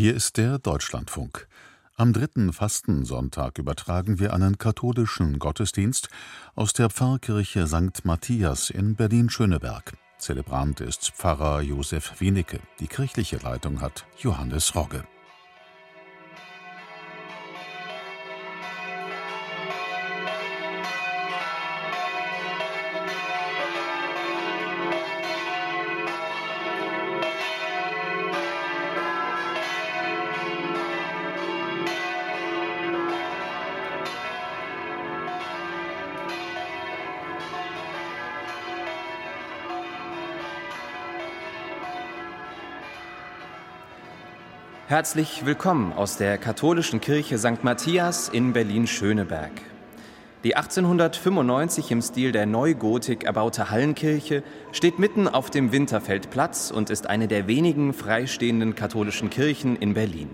Hier ist der Deutschlandfunk. Am dritten Fastensonntag übertragen wir einen katholischen Gottesdienst aus der Pfarrkirche St. Matthias in Berlin-Schöneberg. Zelebrant ist Pfarrer Josef Wienicke. Die kirchliche Leitung hat Johannes Rogge. Herzlich willkommen aus der katholischen Kirche St. Matthias in Berlin-Schöneberg. Die 1895 im Stil der Neugotik erbaute Hallenkirche steht mitten auf dem Winterfeldplatz und ist eine der wenigen freistehenden katholischen Kirchen in Berlin.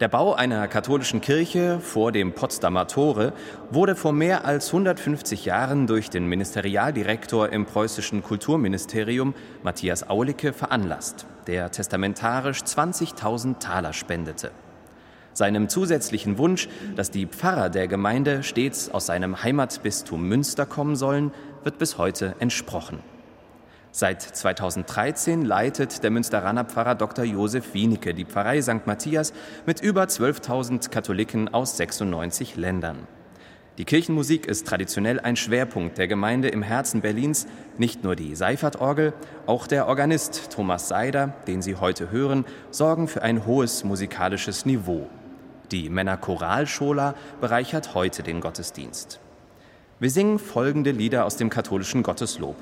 Der Bau einer katholischen Kirche vor dem Potsdamer Tore wurde vor mehr als 150 Jahren durch den Ministerialdirektor im preußischen Kulturministerium Matthias Aulicke veranlasst, der testamentarisch 20.000 Taler spendete. Seinem zusätzlichen Wunsch, dass die Pfarrer der Gemeinde stets aus seinem Heimatbistum Münster kommen sollen, wird bis heute entsprochen. Seit 2013 leitet der Münsteraner Pfarrer Dr. Josef Wienicke die Pfarrei St. Matthias mit über 12.000 Katholiken aus 96 Ländern. Die Kirchenmusik ist traditionell ein Schwerpunkt der Gemeinde im Herzen Berlins. Nicht nur die Seifertorgel, auch der Organist Thomas Seider, den Sie heute hören, sorgen für ein hohes musikalisches Niveau. Die Männerchoralschola bereichert heute den Gottesdienst. Wir singen folgende Lieder aus dem katholischen Gotteslob.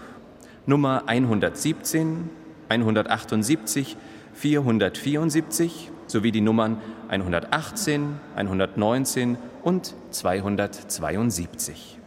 Nummer 117, 178, 474 sowie die Nummern 118, 119 und 272.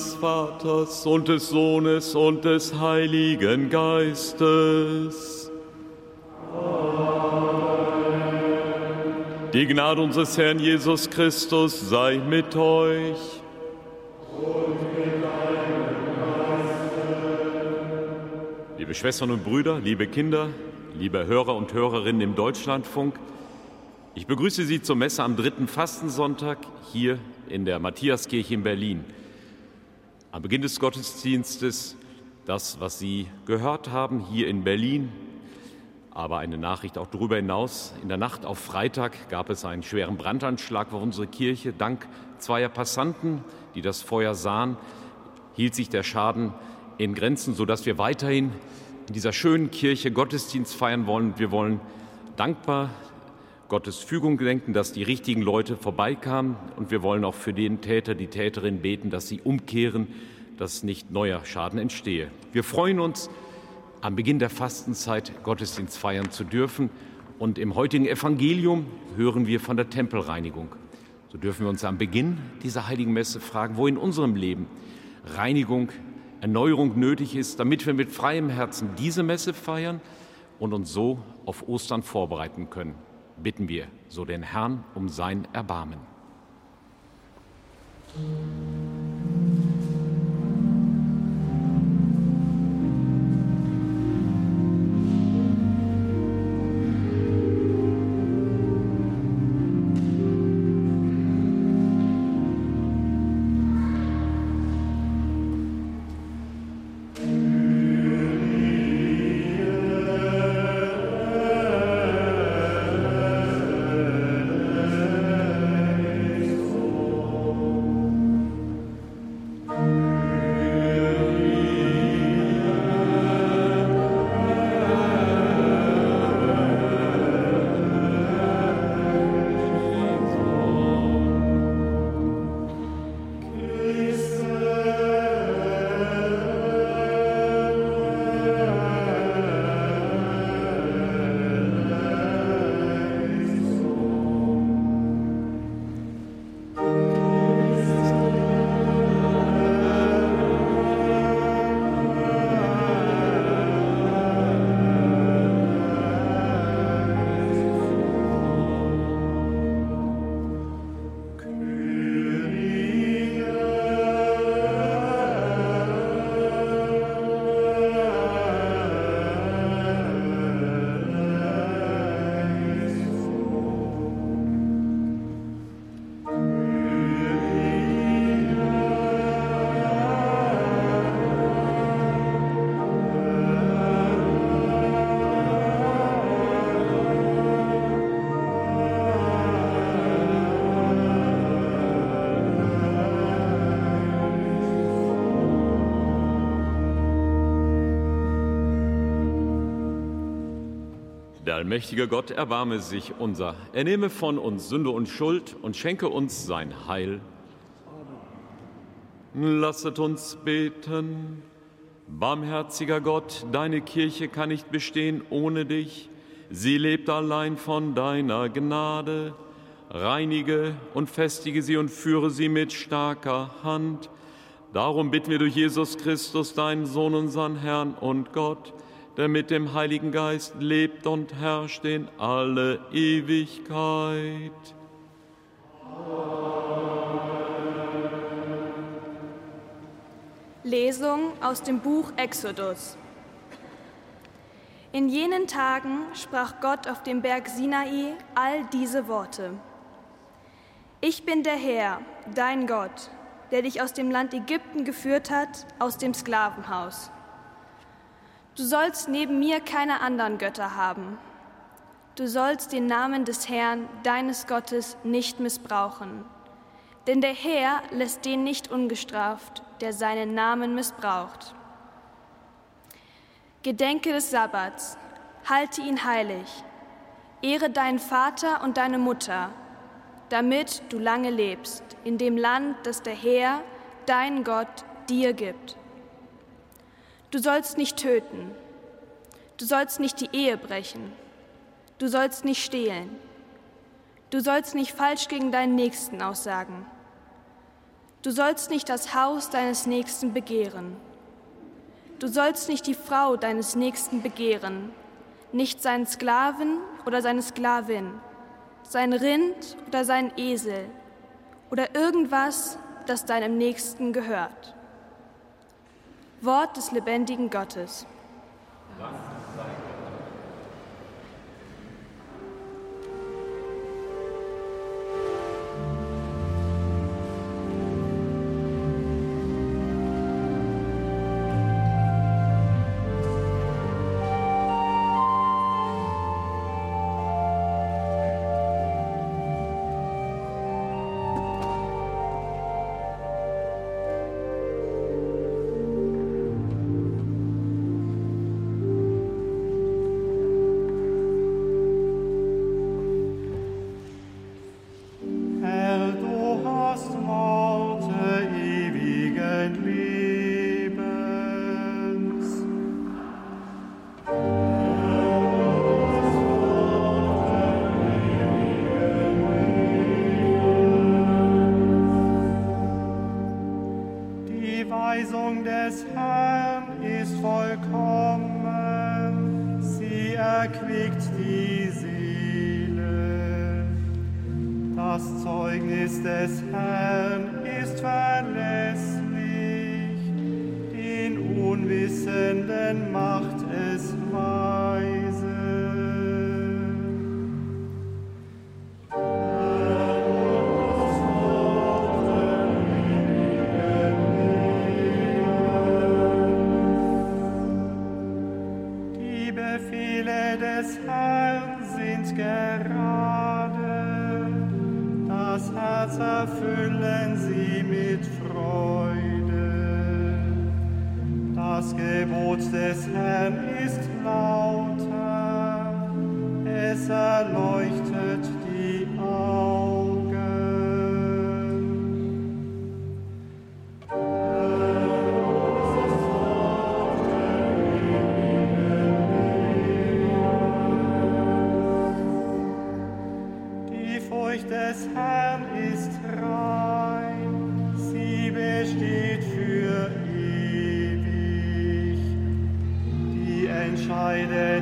des Vaters und des Sohnes und des Heiligen Geistes. Die Gnade unseres Herrn Jesus Christus sei mit euch. Liebe Schwestern und Brüder, liebe Kinder, liebe Hörer und Hörerinnen im Deutschlandfunk, ich begrüße Sie zur Messe am dritten Fastensonntag hier in der Matthiaskirche in Berlin. Am Beginn des Gottesdienstes das, was Sie gehört haben hier in Berlin, aber eine Nachricht auch darüber hinaus. In der Nacht auf Freitag gab es einen schweren Brandanschlag auf unsere Kirche. Dank zweier Passanten, die das Feuer sahen, hielt sich der Schaden in Grenzen, sodass wir weiterhin in dieser schönen Kirche Gottesdienst feiern wollen. Wir wollen dankbar Gottes Fügung denken, dass die richtigen Leute vorbeikamen. Und wir wollen auch für den Täter, die Täterin beten, dass sie umkehren, dass nicht neuer Schaden entstehe. Wir freuen uns, am Beginn der Fastenzeit Gottesdienst feiern zu dürfen. Und im heutigen Evangelium hören wir von der Tempelreinigung. So dürfen wir uns am Beginn dieser heiligen Messe fragen, wo in unserem Leben Reinigung, Erneuerung nötig ist, damit wir mit freiem Herzen diese Messe feiern und uns so auf Ostern vorbereiten können bitten wir so den Herrn um sein Erbarmen. Der allmächtige Gott erbarme sich unser. Er nehme von uns Sünde und Schuld und schenke uns sein Heil. Lasset uns beten. Barmherziger Gott, deine Kirche kann nicht bestehen ohne dich. Sie lebt allein von deiner Gnade. Reinige und festige sie und führe sie mit starker Hand. Darum bitten wir durch Jesus Christus, deinen Sohn, unseren Herrn und Gott, der mit dem Heiligen Geist lebt und herrscht in alle Ewigkeit. Lesung aus dem Buch Exodus. In jenen Tagen sprach Gott auf dem Berg Sinai all diese Worte. Ich bin der Herr, dein Gott, der dich aus dem Land Ägypten geführt hat, aus dem Sklavenhaus. Du sollst neben mir keine anderen Götter haben. Du sollst den Namen des Herrn, deines Gottes, nicht missbrauchen. Denn der Herr lässt den nicht ungestraft, der seinen Namen missbraucht. Gedenke des Sabbats, halte ihn heilig, ehre deinen Vater und deine Mutter, damit du lange lebst in dem Land, das der Herr, dein Gott, dir gibt. Du sollst nicht töten, du sollst nicht die Ehe brechen, du sollst nicht stehlen, du sollst nicht falsch gegen deinen Nächsten aussagen, du sollst nicht das Haus deines Nächsten begehren, du sollst nicht die Frau deines Nächsten begehren, nicht seinen Sklaven oder seine Sklavin, sein Rind oder sein Esel oder irgendwas, das deinem Nächsten gehört. Wort des lebendigen Gottes.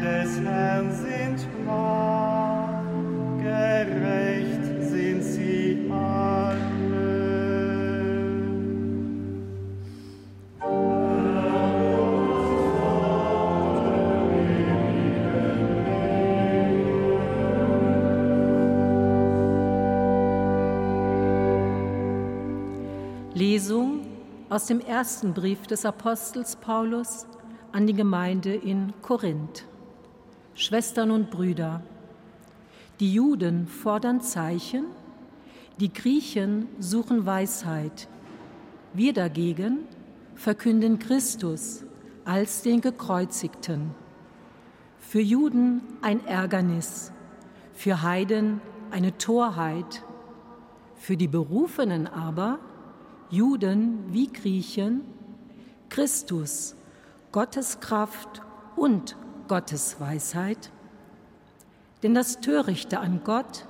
Danke. Lesung aus dem ersten Brief des Apostels Paulus an die Gemeinde in Korinth. Schwestern und Brüder, die Juden fordern Zeichen, die Griechen suchen Weisheit. Wir dagegen verkünden Christus als den Gekreuzigten. Für Juden ein Ärgernis, für Heiden eine Torheit, für die Berufenen aber Juden wie Griechen, Christus, Gottes Kraft und Gottes Weisheit. Denn das Törichte an Gott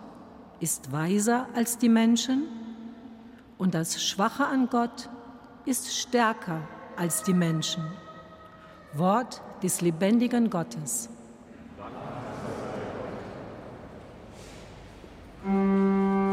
ist weiser als die Menschen und das Schwache an Gott ist stärker als die Menschen. Wort des lebendigen Gottes. hat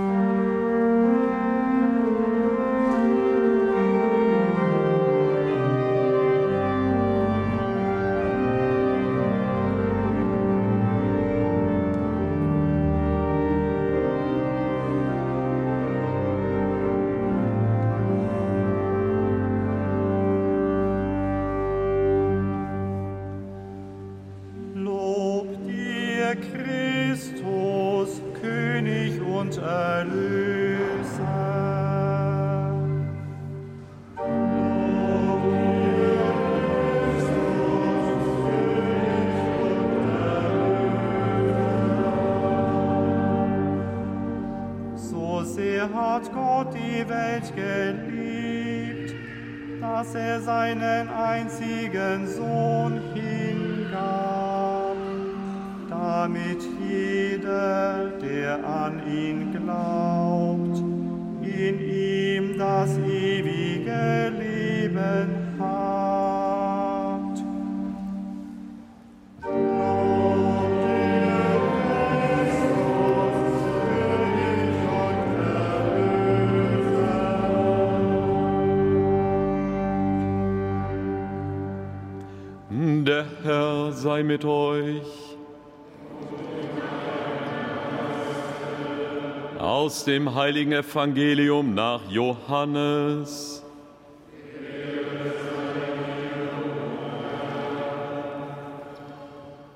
Aus dem heiligen Evangelium nach Johannes.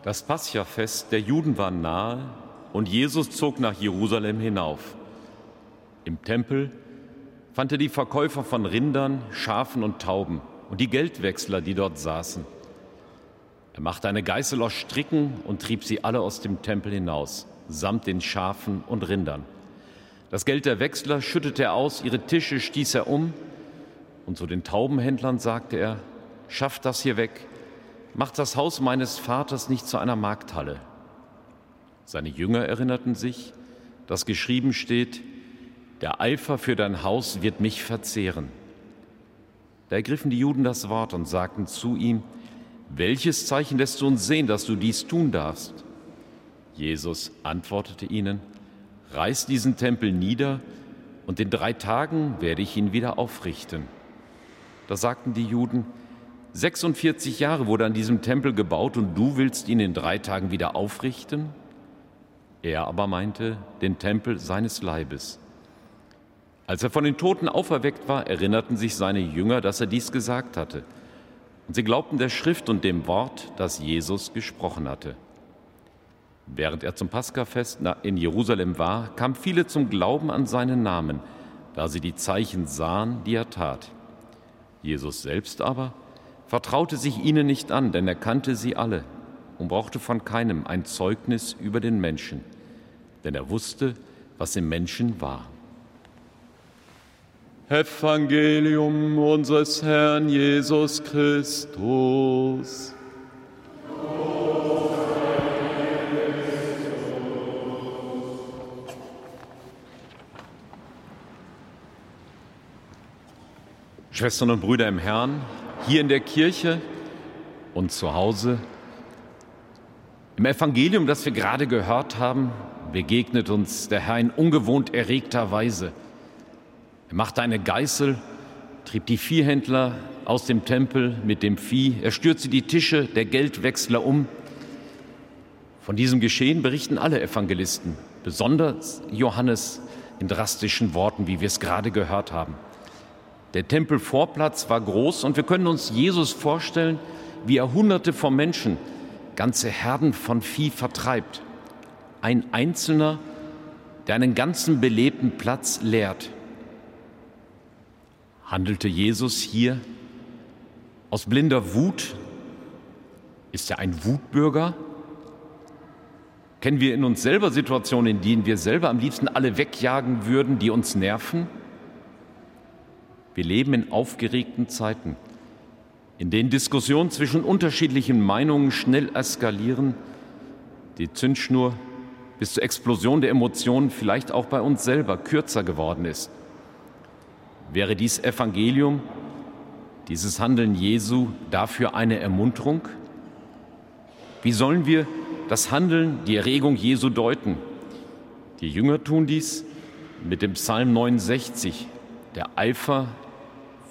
Das Paschafest der Juden war nahe und Jesus zog nach Jerusalem hinauf. Im Tempel fand er die Verkäufer von Rindern, Schafen und Tauben und die Geldwechsler, die dort saßen. Er machte eine Geißel aus Stricken und trieb sie alle aus dem Tempel hinaus, samt den Schafen und Rindern. Das Geld der Wechsler schüttete er aus, ihre Tische stieß er um, und zu den Taubenhändlern sagte er, schafft das hier weg, macht das Haus meines Vaters nicht zu einer Markthalle. Seine Jünger erinnerten sich, dass geschrieben steht, der Eifer für dein Haus wird mich verzehren. Da ergriffen die Juden das Wort und sagten zu ihm, welches Zeichen lässt du uns sehen, dass du dies tun darfst? Jesus antwortete ihnen, reiß diesen Tempel nieder, und in drei Tagen werde ich ihn wieder aufrichten. Da sagten die Juden, 46 Jahre wurde an diesem Tempel gebaut und du willst ihn in drei Tagen wieder aufrichten? Er aber meinte den Tempel seines Leibes. Als er von den Toten auferweckt war, erinnerten sich seine Jünger, dass er dies gesagt hatte. Und sie glaubten der Schrift und dem Wort, das Jesus gesprochen hatte. Während er zum Paskafest in Jerusalem war, kamen viele zum Glauben an seinen Namen, da sie die Zeichen sahen, die er tat. Jesus selbst aber vertraute sich ihnen nicht an, denn er kannte sie alle und brauchte von keinem ein Zeugnis über den Menschen, denn er wusste, was im Menschen war. Evangelium unseres Herrn Jesus Christus. Schwestern und Brüder im Herrn, hier in der Kirche und zu Hause. Im Evangelium, das wir gerade gehört haben, begegnet uns der Herr in ungewohnt erregter Weise. Er machte eine Geißel, trieb die Viehhändler aus dem Tempel mit dem Vieh, er stürzte die Tische der Geldwechsler um. Von diesem Geschehen berichten alle Evangelisten, besonders Johannes in drastischen Worten, wie wir es gerade gehört haben. Der Tempelvorplatz war groß und wir können uns Jesus vorstellen, wie er Hunderte von Menschen, ganze Herden von Vieh vertreibt. Ein Einzelner, der einen ganzen belebten Platz leert. Handelte Jesus hier aus blinder Wut? Ist er ein Wutbürger? Kennen wir in uns selber Situationen, in denen wir selber am liebsten alle wegjagen würden, die uns nerven? Wir leben in aufgeregten Zeiten, in denen Diskussionen zwischen unterschiedlichen Meinungen schnell eskalieren, die Zündschnur bis zur Explosion der Emotionen vielleicht auch bei uns selber kürzer geworden ist. Wäre dies Evangelium, dieses Handeln Jesu dafür eine Ermunterung? Wie sollen wir das Handeln, die Erregung Jesu deuten? Die Jünger tun dies mit dem Psalm 69, der Eifer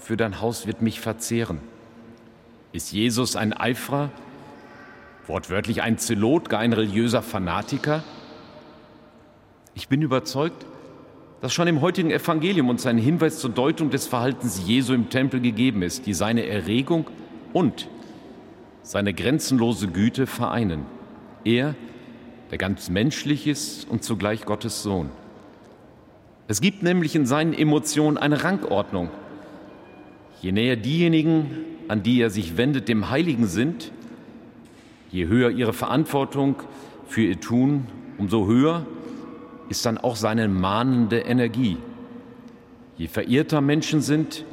für dein Haus wird mich verzehren. Ist Jesus ein Eiferer, wortwörtlich ein Zelot, gar ein religiöser Fanatiker? Ich bin überzeugt, dass schon im heutigen Evangelium uns ein Hinweis zur Deutung des Verhaltens Jesu im Tempel gegeben ist, die seine Erregung und seine grenzenlose Güte vereinen. Er, der ganz menschlich ist und zugleich Gottes Sohn. Es gibt nämlich in seinen Emotionen eine Rangordnung. Je näher diejenigen, an die er sich wendet, dem Heiligen sind, je höher ihre Verantwortung für ihr Tun, umso höher ist dann auch seine mahnende Energie. Je verirrter Menschen sind,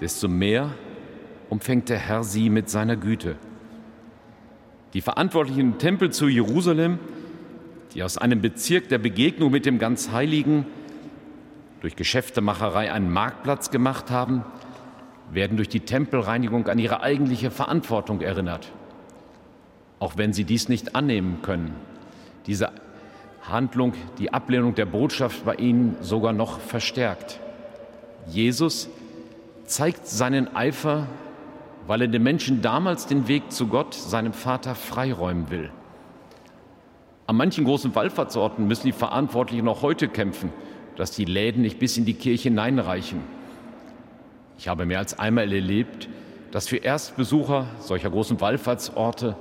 desto mehr umfängt der Herr sie mit seiner Güte. Die Verantwortlichen Tempel zu Jerusalem, die aus einem Bezirk der Begegnung mit dem ganz Heiligen durch Geschäftemacherei einen Marktplatz gemacht haben, werden durch die Tempelreinigung an ihre eigentliche Verantwortung erinnert, auch wenn sie dies nicht annehmen können. Diese Handlung, die Ablehnung der Botschaft bei ihnen sogar noch verstärkt. Jesus zeigt seinen Eifer, weil er den Menschen damals den Weg zu Gott, seinem Vater, freiräumen will. An manchen großen Wallfahrtsorten müssen die Verantwortlichen noch heute kämpfen, dass die Läden nicht bis in die Kirche hineinreichen. Ich habe mehr als einmal erlebt, dass für Erstbesucher solcher großen Wallfahrtsorte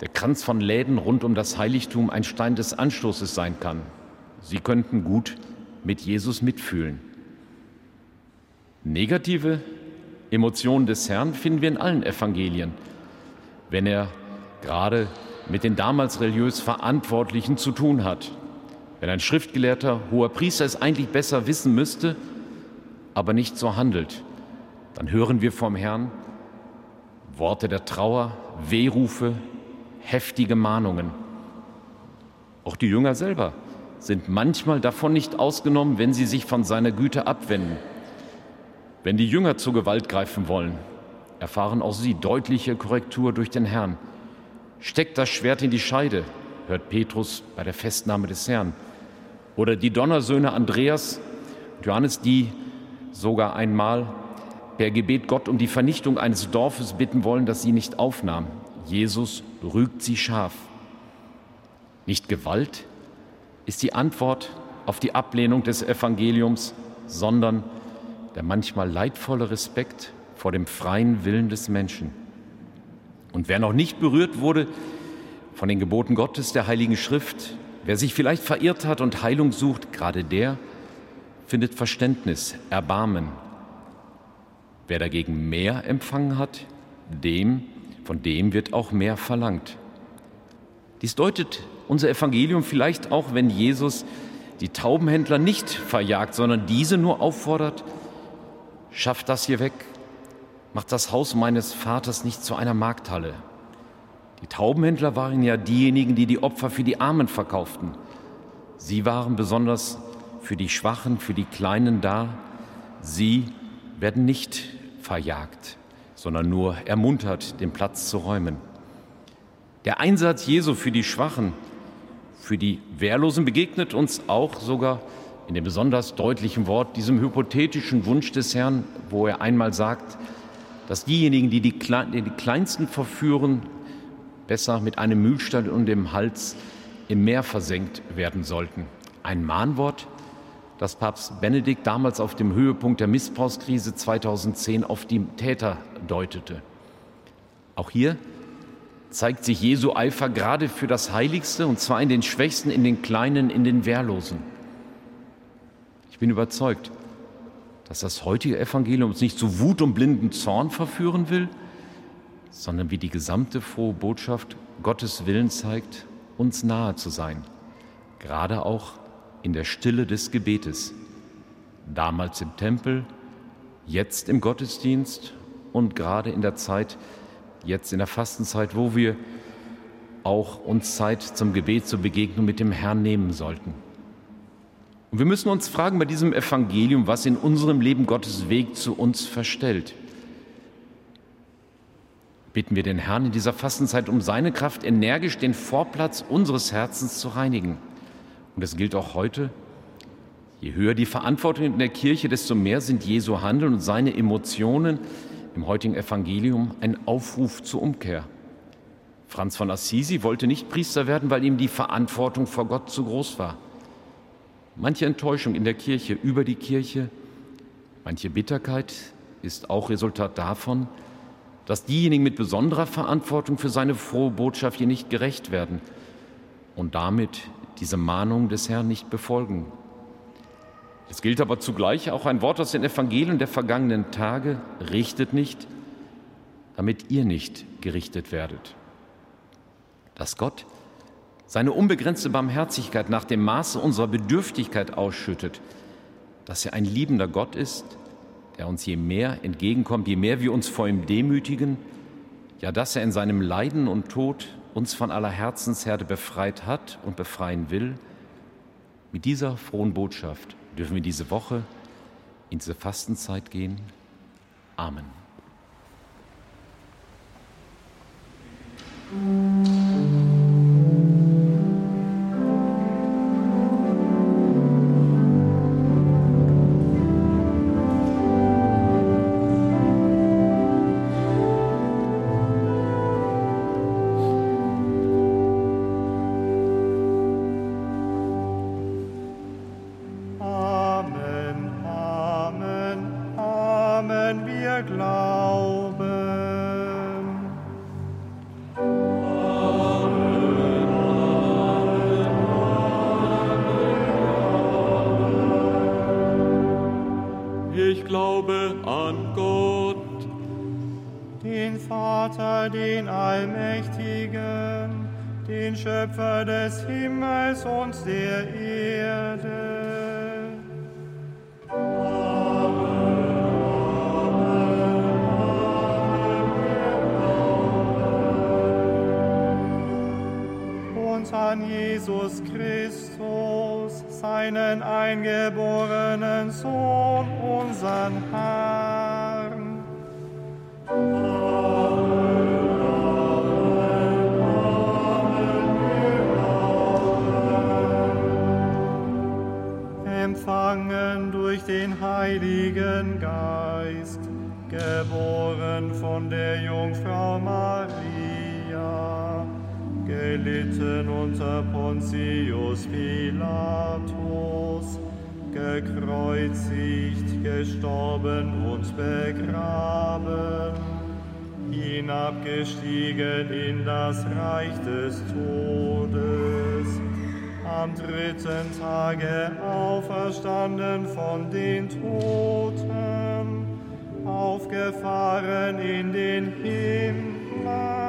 der Kranz von Läden rund um das Heiligtum ein Stein des Anstoßes sein kann. Sie könnten gut mit Jesus mitfühlen. Negative Emotionen des Herrn finden wir in allen Evangelien, wenn er gerade mit den damals religiös Verantwortlichen zu tun hat. Wenn ein Schriftgelehrter, hoher Priester es eigentlich besser wissen müsste, aber nicht so handelt, dann hören wir vom Herrn Worte der Trauer, Wehrufe, heftige Mahnungen. Auch die Jünger selber sind manchmal davon nicht ausgenommen, wenn sie sich von seiner Güte abwenden. Wenn die Jünger zur Gewalt greifen wollen, erfahren auch sie deutliche Korrektur durch den Herrn. Steckt das Schwert in die Scheide, hört Petrus bei der Festnahme des Herrn. Oder die Donnersöhne Andreas und Johannes, die sogar einmal per Gebet Gott um die Vernichtung eines Dorfes bitten wollen, das sie nicht aufnahm. Jesus rügt sie scharf. Nicht Gewalt ist die Antwort auf die Ablehnung des Evangeliums, sondern der manchmal leidvolle Respekt vor dem freien Willen des Menschen. Und wer noch nicht berührt wurde von den Geboten Gottes der Heiligen Schrift, wer sich vielleicht verirrt hat und Heilung sucht, gerade der findet Verständnis, Erbarmen. Wer dagegen mehr empfangen hat, dem, von dem wird auch mehr verlangt. Dies deutet unser Evangelium vielleicht auch, wenn Jesus die Taubenhändler nicht verjagt, sondern diese nur auffordert, schafft das hier weg, macht das Haus meines Vaters nicht zu einer Markthalle. Die Taubenhändler waren ja diejenigen, die die Opfer für die Armen verkauften. Sie waren besonders für die Schwachen, für die Kleinen da. Sie werden nicht verjagt, sondern nur ermuntert, den Platz zu räumen. Der Einsatz Jesu für die Schwachen, für die Wehrlosen begegnet uns auch sogar in dem besonders deutlichen Wort, diesem hypothetischen Wunsch des Herrn, wo er einmal sagt, dass diejenigen, die die, Kleinsten verführen, besser mit einem Mühlstein und dem Hals im Meer versenkt werden sollten. Ein Mahnwort, das Papst Benedikt damals auf dem Höhepunkt der Missbrauchskrise 2010 auf die Täter deutete. Auch hier zeigt sich Jesu Eifer gerade für das Heiligste, und zwar in den Schwächsten, in den Kleinen, in den Wehrlosen. Ich bin überzeugt, dass das heutige Evangelium uns nicht zu Wut und blinden Zorn verführen will, sondern wie die gesamte frohe Botschaft Gottes Willen zeigt, uns nahe zu sein, gerade auch in der Stille des Gebetes, damals im Tempel, jetzt im Gottesdienst und gerade in der Zeit, jetzt in der Fastenzeit, wo wir auch uns Zeit zum Gebet, zur Begegnung mit dem Herrn nehmen sollten. Und wir müssen uns fragen bei diesem Evangelium, was in unserem Leben Gottes Weg zu uns verstellt. Bitten wir den Herrn in dieser Fastenzeit um seine Kraft, energisch den Vorplatz unseres Herzens zu reinigen. Und das gilt auch heute. Je höher die Verantwortung in der Kirche, desto mehr sind Jesu Handeln und seine Emotionen im heutigen Evangelium ein Aufruf zur Umkehr. Franz von Assisi wollte nicht Priester werden, weil ihm die Verantwortung vor Gott zu groß war. Manche Enttäuschung in der Kirche über die Kirche, manche Bitterkeit ist auch Resultat davon, dass diejenigen mit besonderer Verantwortung für seine frohe Botschaft hier nicht gerecht werden und damit diese Mahnung des Herrn nicht befolgen. Es gilt aber zugleich auch ein Wort aus den Evangelien der vergangenen Tage, richtet nicht, damit ihr nicht gerichtet werdet. Dass Gott seine unbegrenzte Barmherzigkeit nach dem Maße unserer Bedürftigkeit ausschüttet, dass er ein liebender Gott ist, der uns je mehr entgegenkommt, je mehr wir uns vor ihm demütigen, ja, dass er in seinem Leiden und Tod uns von aller Herzensherde befreit hat und befreien will. Mit dieser frohen Botschaft dürfen wir diese Woche in diese Fastenzeit gehen. Amen. eingeborenen Sohn, unseren Herrn. Empfangen durch den Heiligen Geist, geboren von der Jungfrau Maria hinabgestiegen in das Reich des Todes, am dritten Tage auferstanden von den Toten, aufgefahren in den Himmel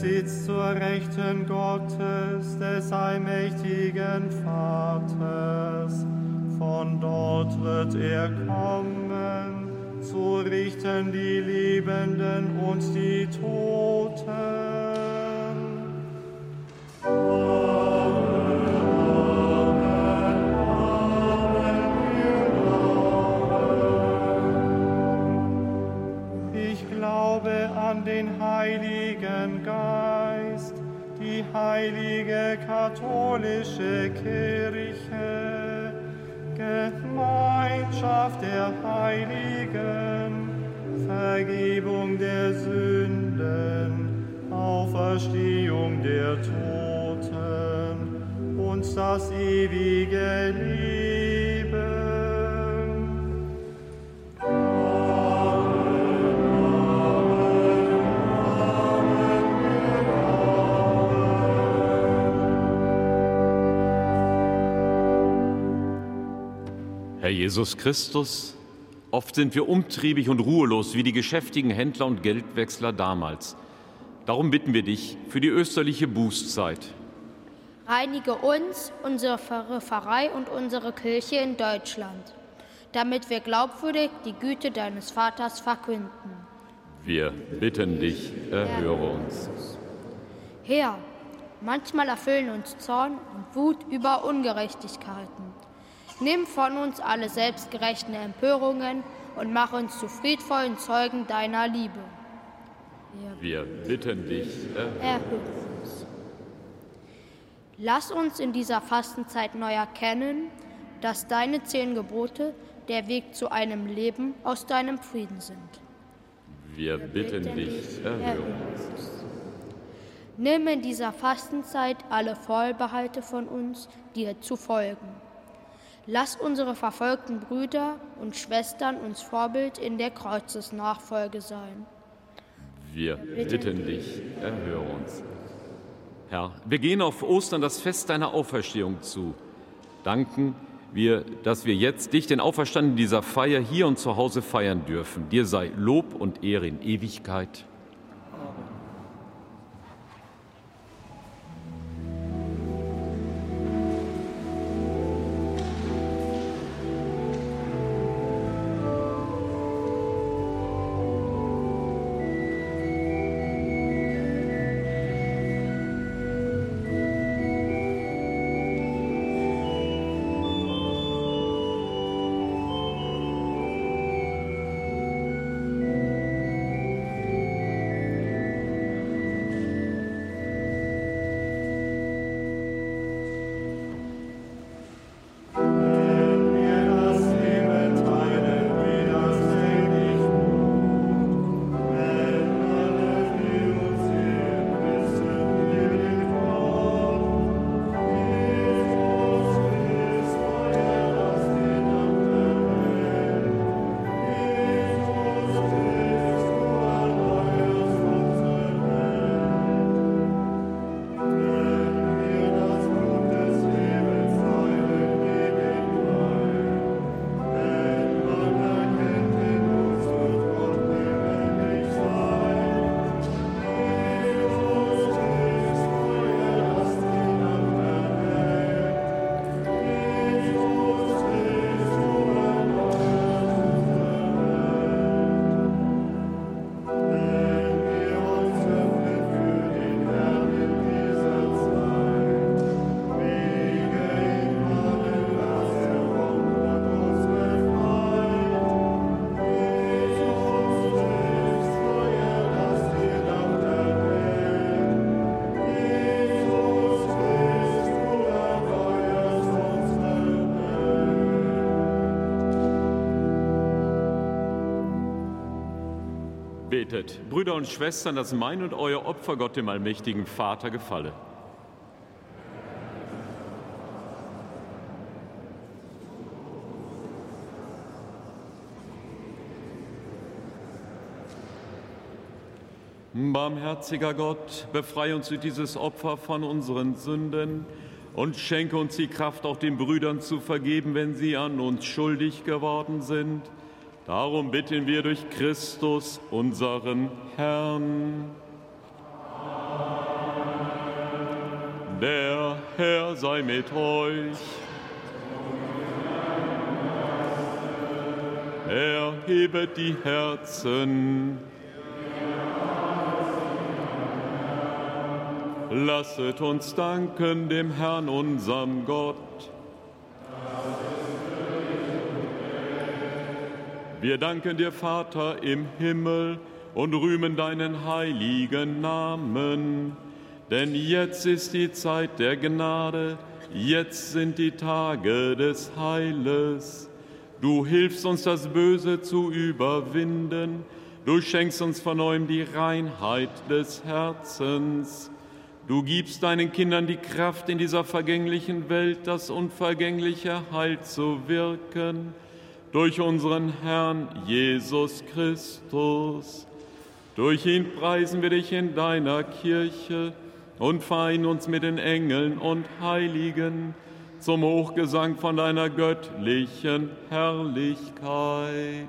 sitzt zur Rechten Gottes, des allmächtigen Vaters. Von dort wird er kommen, zu richten die Lebenden und die Toten. Ich glaube an den Heiligen Geist heilige katholische Kirche, Gemeinschaft der Heiligen, Vergebung der Sünden, Auferstehung der Toten und das ewige Leben. Herr Jesus Christus, oft sind wir umtriebig und ruhelos wie die geschäftigen Händler und Geldwechsler damals. Darum bitten wir dich für die österliche Bußzeit. Reinige uns, unsere Pfarrei und unsere Kirche in Deutschland, damit wir glaubwürdig die Güte deines Vaters verkünden. Wir bitten dich, erhöre uns. Herr, manchmal erfüllen uns Zorn und Wut über Ungerechtigkeiten. Nimm von uns alle selbstgerechten Empörungen und mach uns zu friedvollen Zeugen deiner Liebe. Wir bitten dich, erhöre uns. Lass uns in dieser Fastenzeit neu erkennen, dass deine zehn Gebote der Weg zu einem Leben aus deinem Frieden sind. Wir bitten, dich, erhöre uns. Nimm in dieser Fastenzeit alle Vorbehalte von uns, dir zu folgen. Lass unsere verfolgten Brüder und Schwestern uns Vorbild in der Kreuzesnachfolge sein. Wir bitten dich, erhöre uns. Herr, wir gehen auf Ostern das Fest deiner Auferstehung zu. Danken wir, dass wir jetzt dich, den Auferstandenen dieser Feier, hier und zu Hause feiern dürfen. Dir sei Lob und Ehre in Ewigkeit. Betet, Brüder und Schwestern, dass mein und euer Opfer Gott dem allmächtigen Vater gefalle. Barmherziger Gott, befreie uns durch dieses Opfer von unseren Sünden und schenke uns die Kraft, auch den Brüdern zu vergeben, wenn sie an uns schuldig geworden sind Darum bitten wir durch Christus, unseren Herrn. Der Herr sei mit euch. Erhebet die Herzen. Lasset uns danken dem Herrn, unserem Gott. Wir danken dir, Vater im Himmel, und rühmen deinen heiligen Namen. Denn jetzt ist die Zeit der Gnade, jetzt sind die Tage des Heiles. Du hilfst uns, das Böse zu überwinden, du schenkst uns von neuem die Reinheit des Herzens. Du gibst deinen Kindern die Kraft, in dieser vergänglichen Welt das unvergängliche Heil zu wirken durch unseren Herrn Jesus Christus. Durch ihn preisen wir dich in deiner Kirche und vereinen uns mit den Engeln und Heiligen zum Hochgesang von deiner göttlichen Herrlichkeit.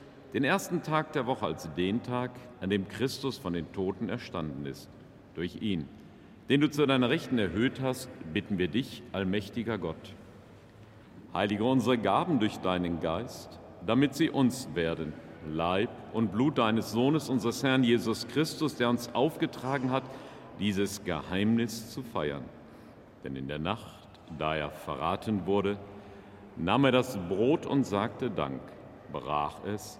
den ersten Tag der Woche als den Tag, an dem Christus von den Toten erstanden ist. Durch ihn, den du zu deiner Rechten erhöht hast, bitten wir dich, allmächtiger Gott. Heilige unsere Gaben durch deinen Geist, damit sie uns werden, Leib und Blut deines Sohnes, unseres Herrn Jesus Christus, der uns aufgetragen hat, dieses Geheimnis zu feiern. Denn in der Nacht, da er verraten wurde, nahm er das Brot und sagte Dank, brach es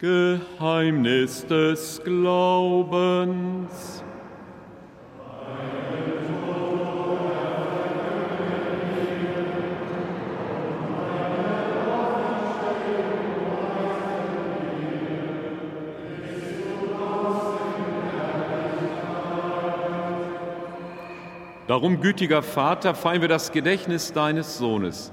Geheimnis des Glaubens. Darum, gütiger Vater, feiern wir das Gedächtnis deines Sohnes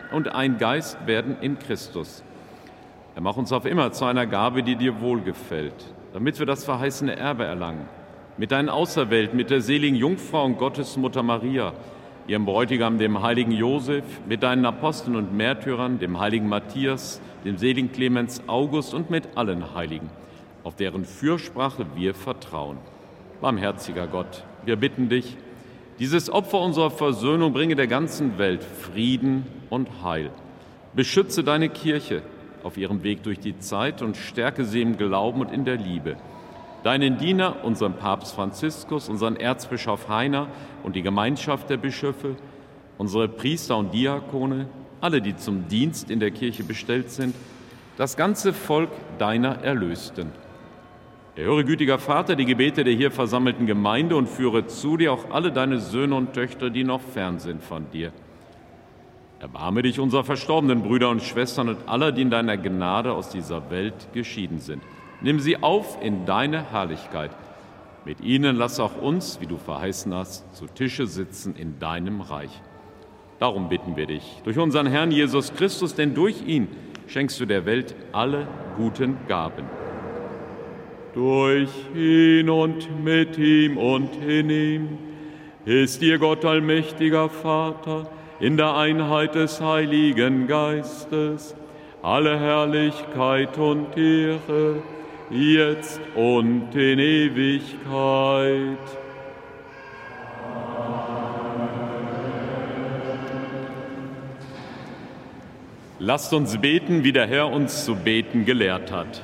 und ein Geist werden in Christus. Er macht uns auf immer zu einer Gabe, die dir wohlgefällt, damit wir das verheißene Erbe erlangen. Mit deinen Auserwählten, mit der seligen Jungfrau und Gottesmutter Maria, ihrem Bräutigam, dem heiligen Josef, mit deinen Aposteln und Märtyrern, dem heiligen Matthias, dem seligen Clemens August und mit allen Heiligen, auf deren Fürsprache wir vertrauen. Barmherziger Gott, wir bitten dich, dieses Opfer unserer Versöhnung bringe der ganzen Welt Frieden und Heil. Beschütze deine Kirche auf ihrem Weg durch die Zeit und stärke sie im Glauben und in der Liebe. Deinen Diener, unseren Papst Franziskus, unseren Erzbischof Heiner und die Gemeinschaft der Bischöfe, unsere Priester und Diakone, alle, die zum Dienst in der Kirche bestellt sind, das ganze Volk deiner Erlösten. Erhöre, gütiger Vater, die Gebete der hier versammelten Gemeinde und führe zu dir auch alle deine Söhne und Töchter, die noch fern sind von dir. Erbarme dich unserer verstorbenen Brüder und Schwestern und aller, die in deiner Gnade aus dieser Welt geschieden sind. Nimm sie auf in deine Herrlichkeit. Mit ihnen lass auch uns, wie du verheißen hast, zu Tische sitzen in deinem Reich. Darum bitten wir dich, durch unseren Herrn Jesus Christus, denn durch ihn schenkst du der Welt alle guten Gaben durch ihn und mit ihm und in ihm, ist dir Gott allmächtiger Vater, in der Einheit des Heiligen Geistes, alle Herrlichkeit und Ehre, jetzt und in Ewigkeit. Lasst uns beten, wie der Herr uns zu beten gelehrt hat.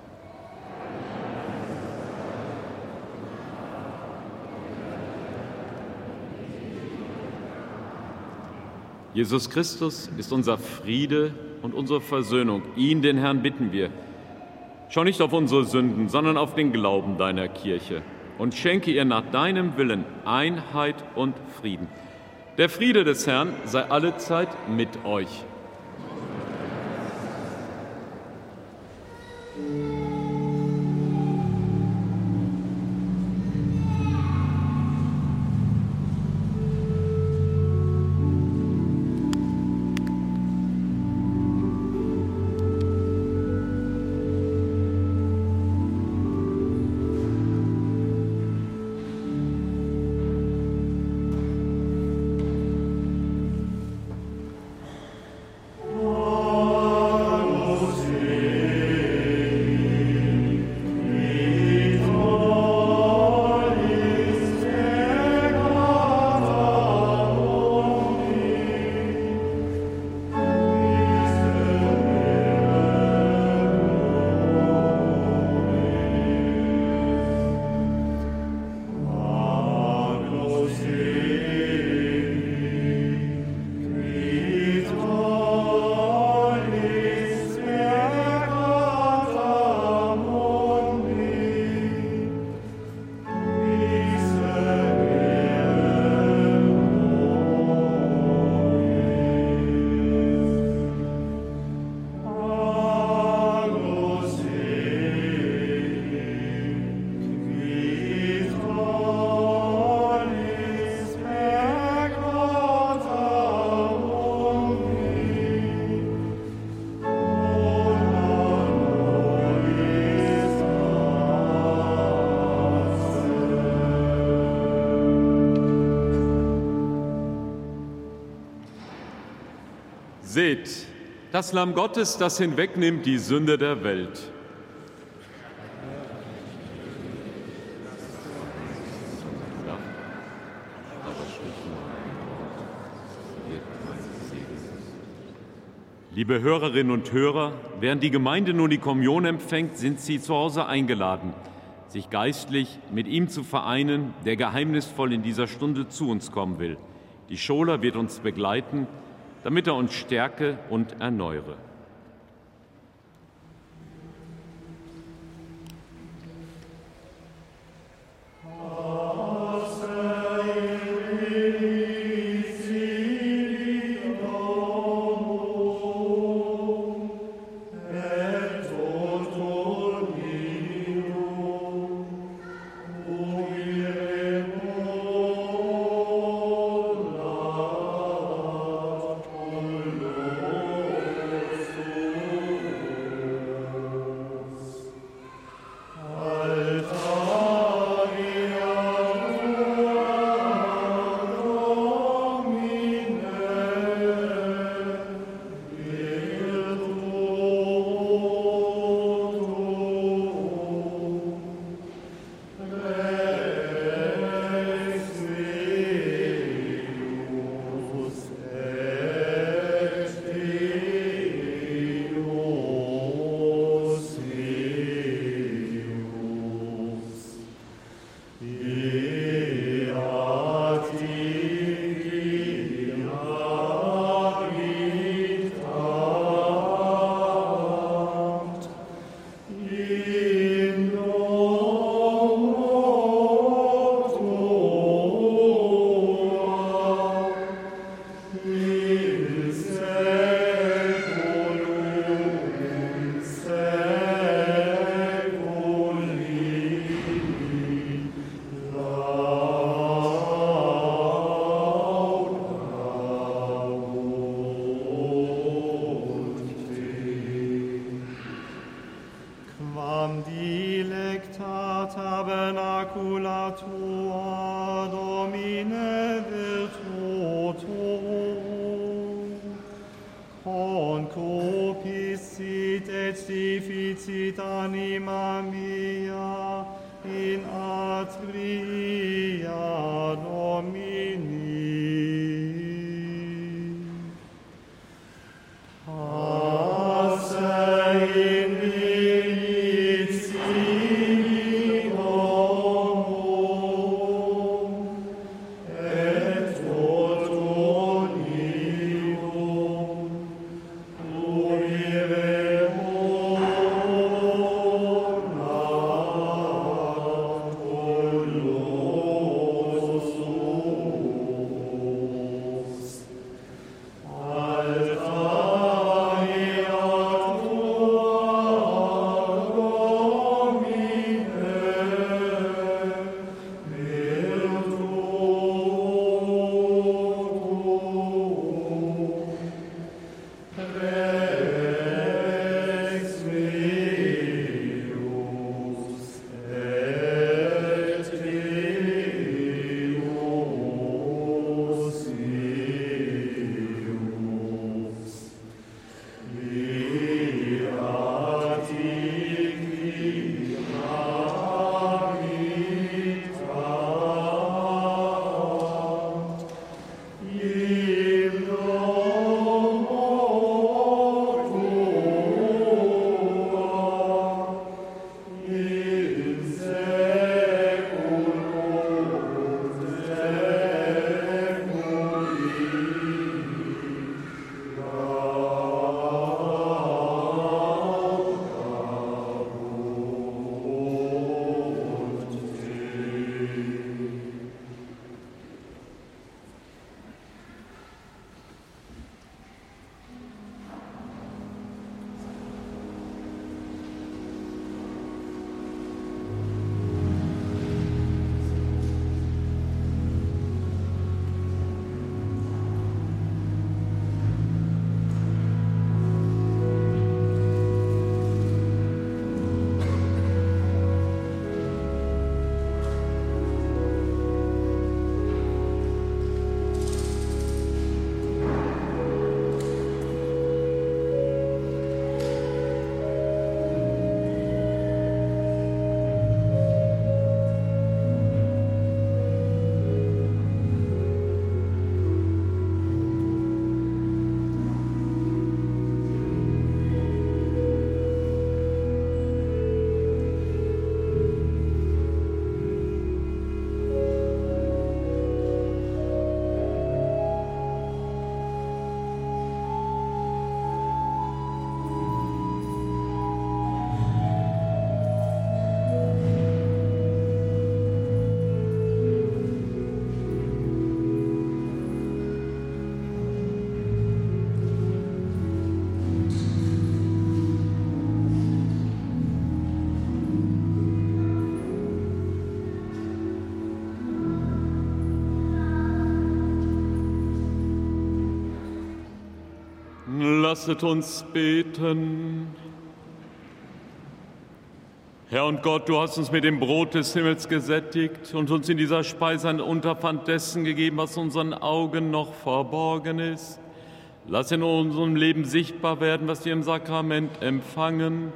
Jesus Christus ist unser Friede und unsere Versöhnung. Ihn, den Herrn, bitten wir. Schau nicht auf unsere Sünden, sondern auf den Glauben deiner Kirche und schenke ihr nach deinem Willen Einheit und Frieden. Der Friede des Herrn sei allezeit mit euch. Seht, das Lamm Gottes, das hinwegnimmt die Sünde der Welt. Liebe Hörerinnen und Hörer, während die Gemeinde nun die Kommunion empfängt, sind Sie zu Hause eingeladen, sich geistlich mit ihm zu vereinen, der geheimnisvoll in dieser Stunde zu uns kommen will. Die Schola wird uns begleiten damit er uns stärke und erneuere. Lasset uns beten. Herr und Gott, du hast uns mit dem Brot des Himmels gesättigt und uns in dieser Speise ein Unterpfand dessen gegeben, was unseren Augen noch verborgen ist. Lass in unserem Leben sichtbar werden, was wir im Sakrament empfangen.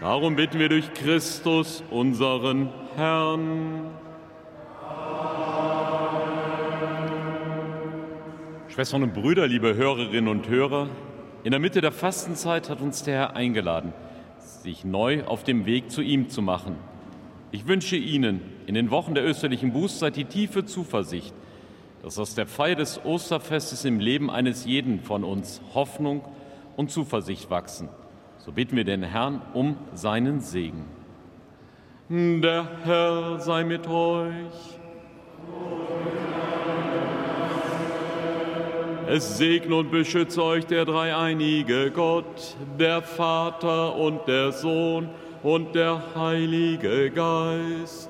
Darum bitten wir durch Christus, unseren Herrn. Schwestern und Brüder, liebe Hörerinnen und Hörer, in der Mitte der Fastenzeit hat uns der Herr eingeladen, sich neu auf dem Weg zu ihm zu machen. Ich wünsche Ihnen in den Wochen der österlichen Bußzeit die tiefe Zuversicht, dass aus der Feier des Osterfestes im Leben eines jeden von uns Hoffnung und Zuversicht wachsen. So bitten wir den Herrn um seinen Segen. Der Herr sei mit euch. Es segne und beschütze euch der dreieinige Gott, der Vater und der Sohn und der Heilige Geist.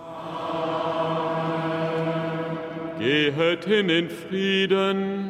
Amen. Gehet hin in Frieden.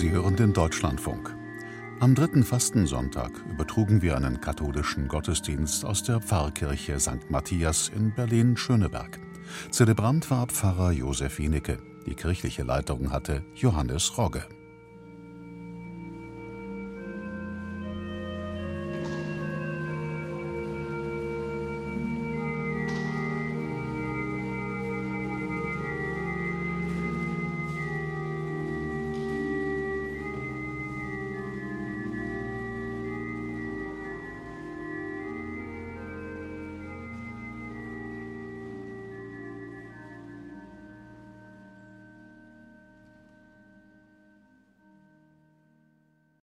Sie hören den Deutschlandfunk. Am dritten Fastensonntag übertrugen wir einen katholischen Gottesdienst aus der Pfarrkirche St. Matthias in Berlin-Schöneberg. Zelebrant war Pfarrer Josef Wienecke. Die kirchliche Leitung hatte Johannes Rogge.